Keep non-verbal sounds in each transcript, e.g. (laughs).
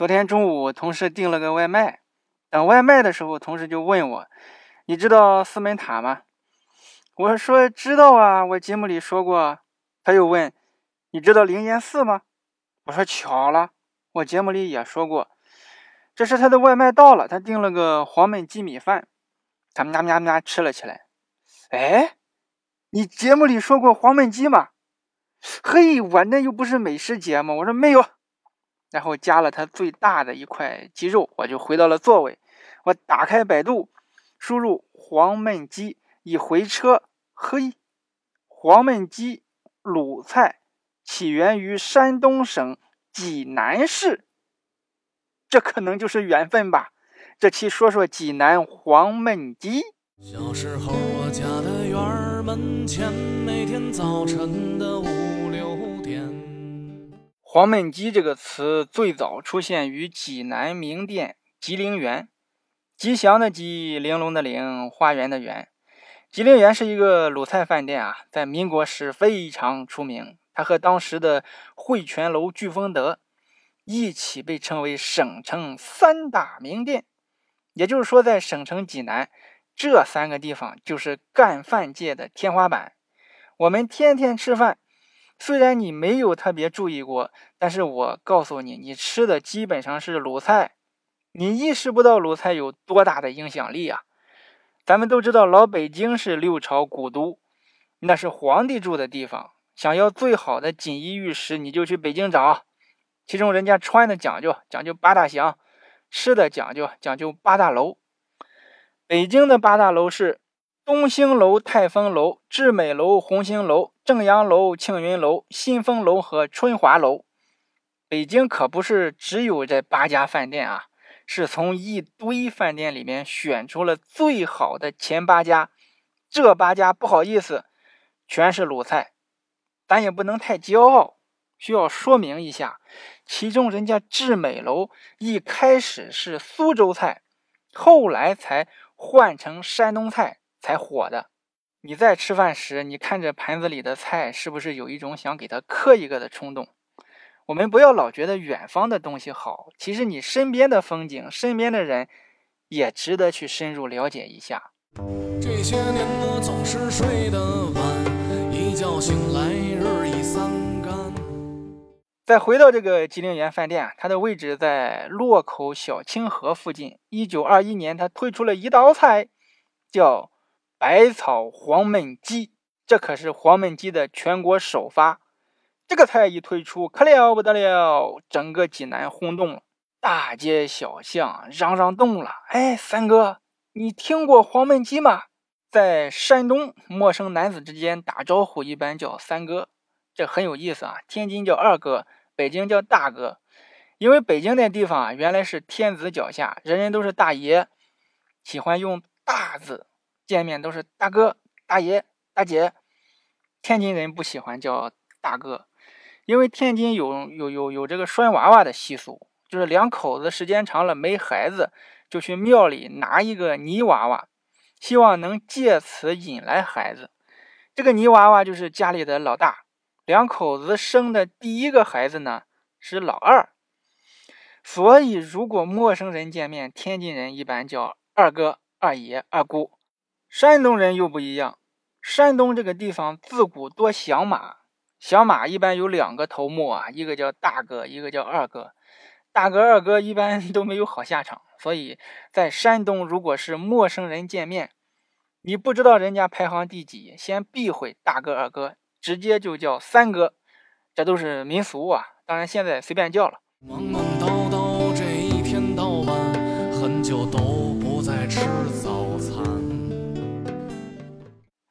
昨天中午，同事订了个外卖，等外卖的时候，同事就问我：“你知道四门塔吗？”我说：“知道啊，我节目里说过。”他又问：“你知道灵岩寺吗？”我说：“巧了，我节目里也说过。”这时他的外卖到了，他订了个黄焖鸡米饭，他喵喵喵吃了起来。哎，你节目里说过黄焖鸡吗？嘿，我那又不是美食节目。我说没有。然后加了他最大的一块鸡肉，我就回到了座位。我打开百度，输入黄焖鸡，一回车，嘿，黄焖鸡鲁菜起源于山东省济南市，这可能就是缘分吧。这期说说济南黄焖鸡。小时候，我家的院门前，每天早晨的五六点。黄焖鸡这个词最早出现于济南名店吉林园，吉祥的吉，玲珑的玲，花园的园。吉林园是一个鲁菜饭店啊，在民国时非常出名。它和当时的汇泉楼、聚丰德一起被称为省城三大名店。也就是说，在省城济南这三个地方就是干饭界的天花板。我们天天吃饭。虽然你没有特别注意过，但是我告诉你，你吃的基本上是鲁菜，你意识不到鲁菜有多大的影响力啊！咱们都知道，老北京是六朝古都，那是皇帝住的地方。想要最好的锦衣玉食，你就去北京找。其中人家穿的讲究，讲究八大祥；吃的讲究，讲究八大楼。北京的八大楼是。东兴楼、泰丰楼、致美楼、红星楼、正阳楼、庆云楼、新丰楼和春华楼。北京可不是只有这八家饭店啊，是从一堆饭店里面选出了最好的前八家。这八家不好意思，全是鲁菜，咱也不能太骄傲，需要说明一下。其中人家致美楼一开始是苏州菜，后来才换成山东菜。才火的。你在吃饭时，你看着盘子里的菜，是不是有一种想给它磕一个的冲动？我们不要老觉得远方的东西好，其实你身边的风景、身边的人，也值得去深入了解一下。这些年我总是睡得晚，一觉醒来日已三竿。再回到这个吉林园饭店，它的位置在洛口小清河附近。一九二一年，它推出了一道菜，叫。百草黄焖鸡，这可是黄焖鸡的全国首发。这个菜一推出，可了不得了，整个济南轰动了，大街小巷嚷嚷动了。哎，三哥，你听过黄焖鸡吗？在山东，陌生男子之间打招呼一般叫三哥，这很有意思啊。天津叫二哥，北京叫大哥，因为北京那地方啊，原来是天子脚下，人人都是大爷，喜欢用大字。见面都是大哥、大爷、大姐。天津人不喜欢叫大哥，因为天津有有有有这个拴娃娃的习俗，就是两口子时间长了没孩子，就去庙里拿一个泥娃娃，希望能借此引来孩子。这个泥娃娃就是家里的老大，两口子生的第一个孩子呢是老二。所以如果陌生人见面，天津人一般叫二哥、二爷、二姑。山东人又不一样，山东这个地方自古多响马，响马一般有两个头目啊，一个叫大哥，一个叫二哥。大哥、二哥一般 (laughs) 都没有好下场，所以在山东，如果是陌生人见面，你不知道人家排行第几，先避讳大哥、二哥，直接就叫三哥，这都是民俗啊。当然现在随便叫了。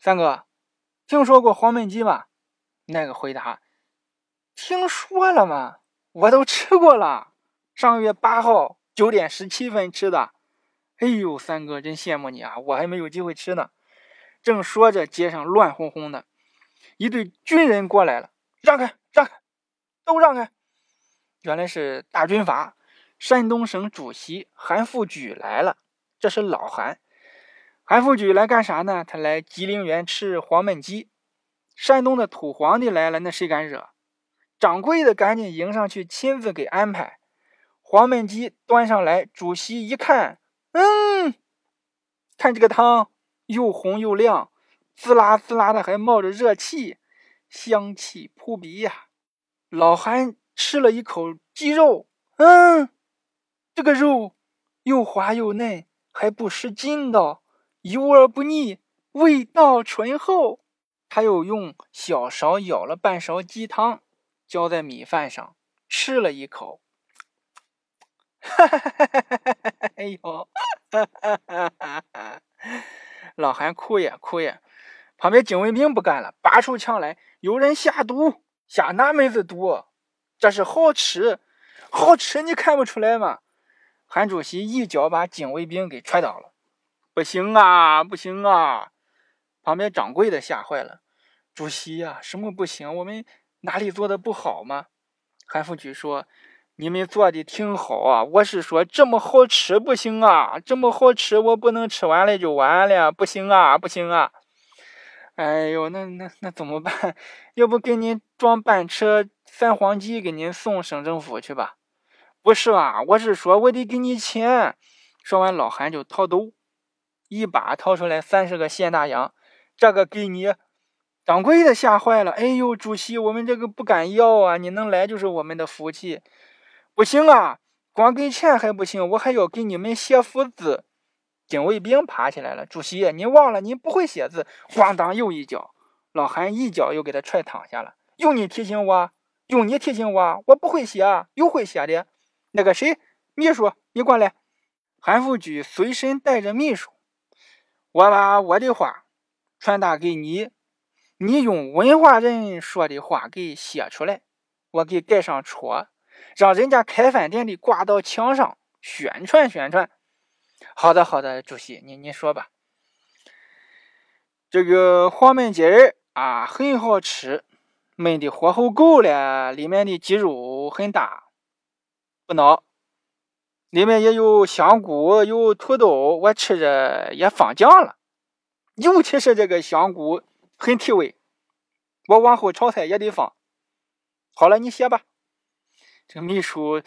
三哥，听说过黄焖鸡吗？那个回答：听说了吗？我都吃过了，上个月八号九点十七分吃的。哎呦，三哥真羡慕你啊，我还没有机会吃呢。正说着，街上乱哄哄的，一队军人过来了，让开，让开，都让开。原来是大军阀，山东省主席韩复榘来了，这是老韩。韩复榘来干啥呢？他来吉林园吃黄焖鸡。山东的土皇帝来了，那谁敢惹？掌柜的赶紧迎上去，亲自给安排。黄焖鸡端上来，主席一看，嗯，看这个汤又红又亮，滋啦滋啦的，还冒着热气，香气扑鼻呀。老韩吃了一口鸡肉，嗯，这个肉又滑又嫩，还不失筋道，油而不腻，味道醇厚。他又用小勺舀了半勺鸡汤，浇在米饭上，吃了一口，哈！(laughs) 哎呦，老韩哭也哭也，旁边警卫兵不干了，拔出枪来，有人下毒。下哪门子毒？这是好吃，好吃你看不出来吗？韩主席一脚把警卫兵给踹倒了。不行啊，不行啊！旁边掌柜的吓坏了。主席呀，什么不行？我们哪里做的不好吗？韩复榘说：“你们做的挺好啊，我是说这么好吃不行啊，这么好吃我不能吃完了就完了，不行啊，不行啊！”哎呦，那那那怎么办？(laughs) 要不给您装半车三黄鸡给您送省政府去吧？不是啊，我是说我得给你钱。说完，老韩就掏兜，一把掏出来三十个现大洋，这个给你。掌柜的吓坏了，哎呦，主席，我们这个不敢要啊！你能来就是我们的福气。不行啊，光给钱还不行，我还要给你们写福字。警卫兵爬起来了，主席，你忘了你不会写字？咣当又一脚，老韩一脚又给他踹躺下了。用你提醒我，用你提醒我，我不会写，有会写的。那个谁，秘书，你过来。韩复榘随身带着秘书，我把我的话传达给你，你用文化人说的话给写出来，我给盖上戳，让人家开饭店的挂到墙上宣传宣传。好的，好的，主席，你你说吧。这个黄焖鸡儿啊，很好吃，焖的火候够了，里面的鸡肉很大，不孬。里面也有香菇，有土豆，我吃着也放酱了，尤其是这个香菇很提味，我往后炒菜也得放。好了，你写吧。这个秘书，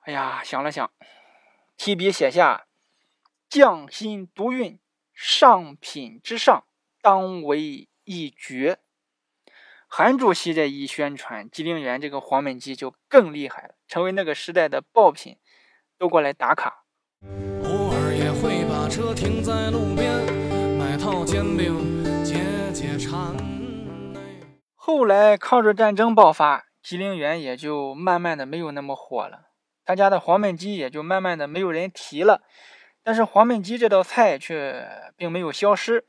哎呀，想了想，提笔写下。匠心独运，上品之上，当为一绝。韩主席这一宣传，吉林园这个黄焖鸡就更厉害了，成为那个时代的爆品，都过来打卡。偶尔也会把车停在路边，买套煎饼解解馋。后来抗日战争爆发，吉林园也就慢慢的没有那么火了，他家的黄焖鸡也就慢慢的没有人提了。但是黄焖鸡这道菜却并没有消失，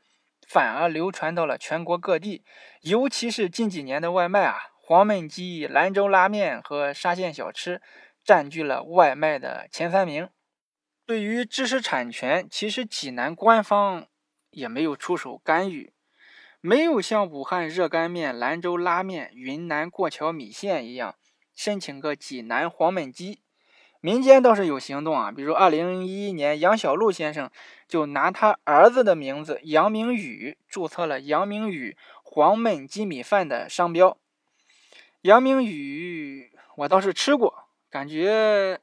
反而流传到了全国各地。尤其是近几年的外卖啊，黄焖鸡、兰州拉面和沙县小吃占据了外卖的前三名。对于知识产权，其实济南官方也没有出手干预，没有像武汉热干面、兰州拉面、云南过桥米线一样申请个济南黄焖鸡。民间倒是有行动啊，比如二零一一年，杨小璐先生就拿他儿子的名字杨明宇注册了杨明宇黄焖鸡米饭的商标。杨明宇我倒是吃过，感觉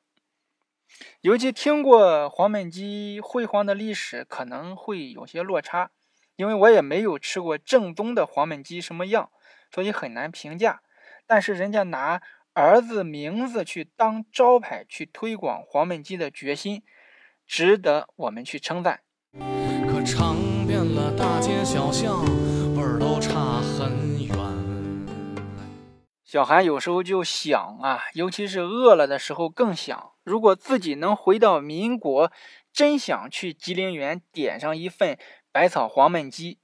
尤其听过黄焖鸡辉煌的历史，可能会有些落差，因为我也没有吃过正宗的黄焖鸡什么样，所以很难评价。但是人家拿。儿子名字去当招牌去推广黄焖鸡的决心，值得我们去称赞。可尝遍了大街小巷，味儿都差很远。小韩有时候就想啊，尤其是饿了的时候更想，如果自己能回到民国，真想去吉林园点上一份百草黄焖鸡，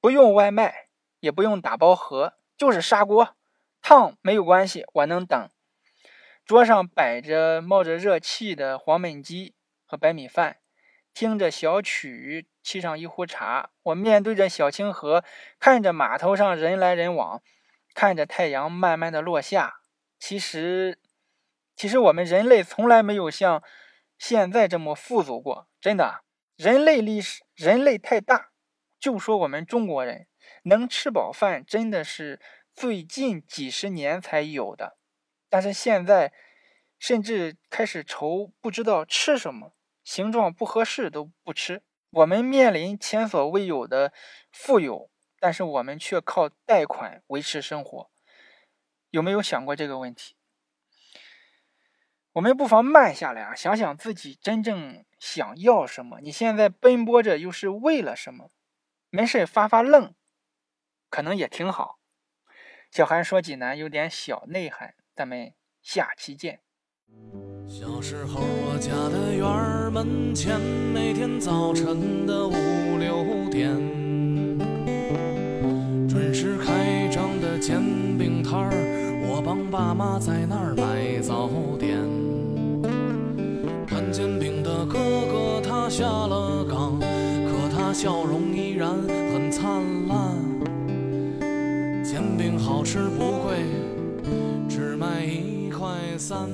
不用外卖，也不用打包盒，就是砂锅。烫没有关系，我能等。桌上摆着冒着热气的黄焖鸡和白米饭，听着小曲，沏上一壶茶。我面对着小清河，看着码头上人来人往，看着太阳慢慢的落下。其实，其实我们人类从来没有像现在这么富足过，真的。人类历史，人类太大。就说我们中国人能吃饱饭，真的是。最近几十年才有的，但是现在甚至开始愁不知道吃什么，形状不合适都不吃。我们面临前所未有的富有，但是我们却靠贷款维持生活。有没有想过这个问题？我们不妨慢下来啊，想想自己真正想要什么。你现在奔波着又是为了什么？没事发发愣，可能也挺好。小韩说济南有点小内涵，咱们下期见。小时候，我家的院门前，每天早晨的五六点，是开张的煎饼摊儿，我帮爸妈在那儿买早点。摊煎饼的哥哥他下了岗，可他笑容依然很灿烂。煎饼好吃不贵，只卖一块三。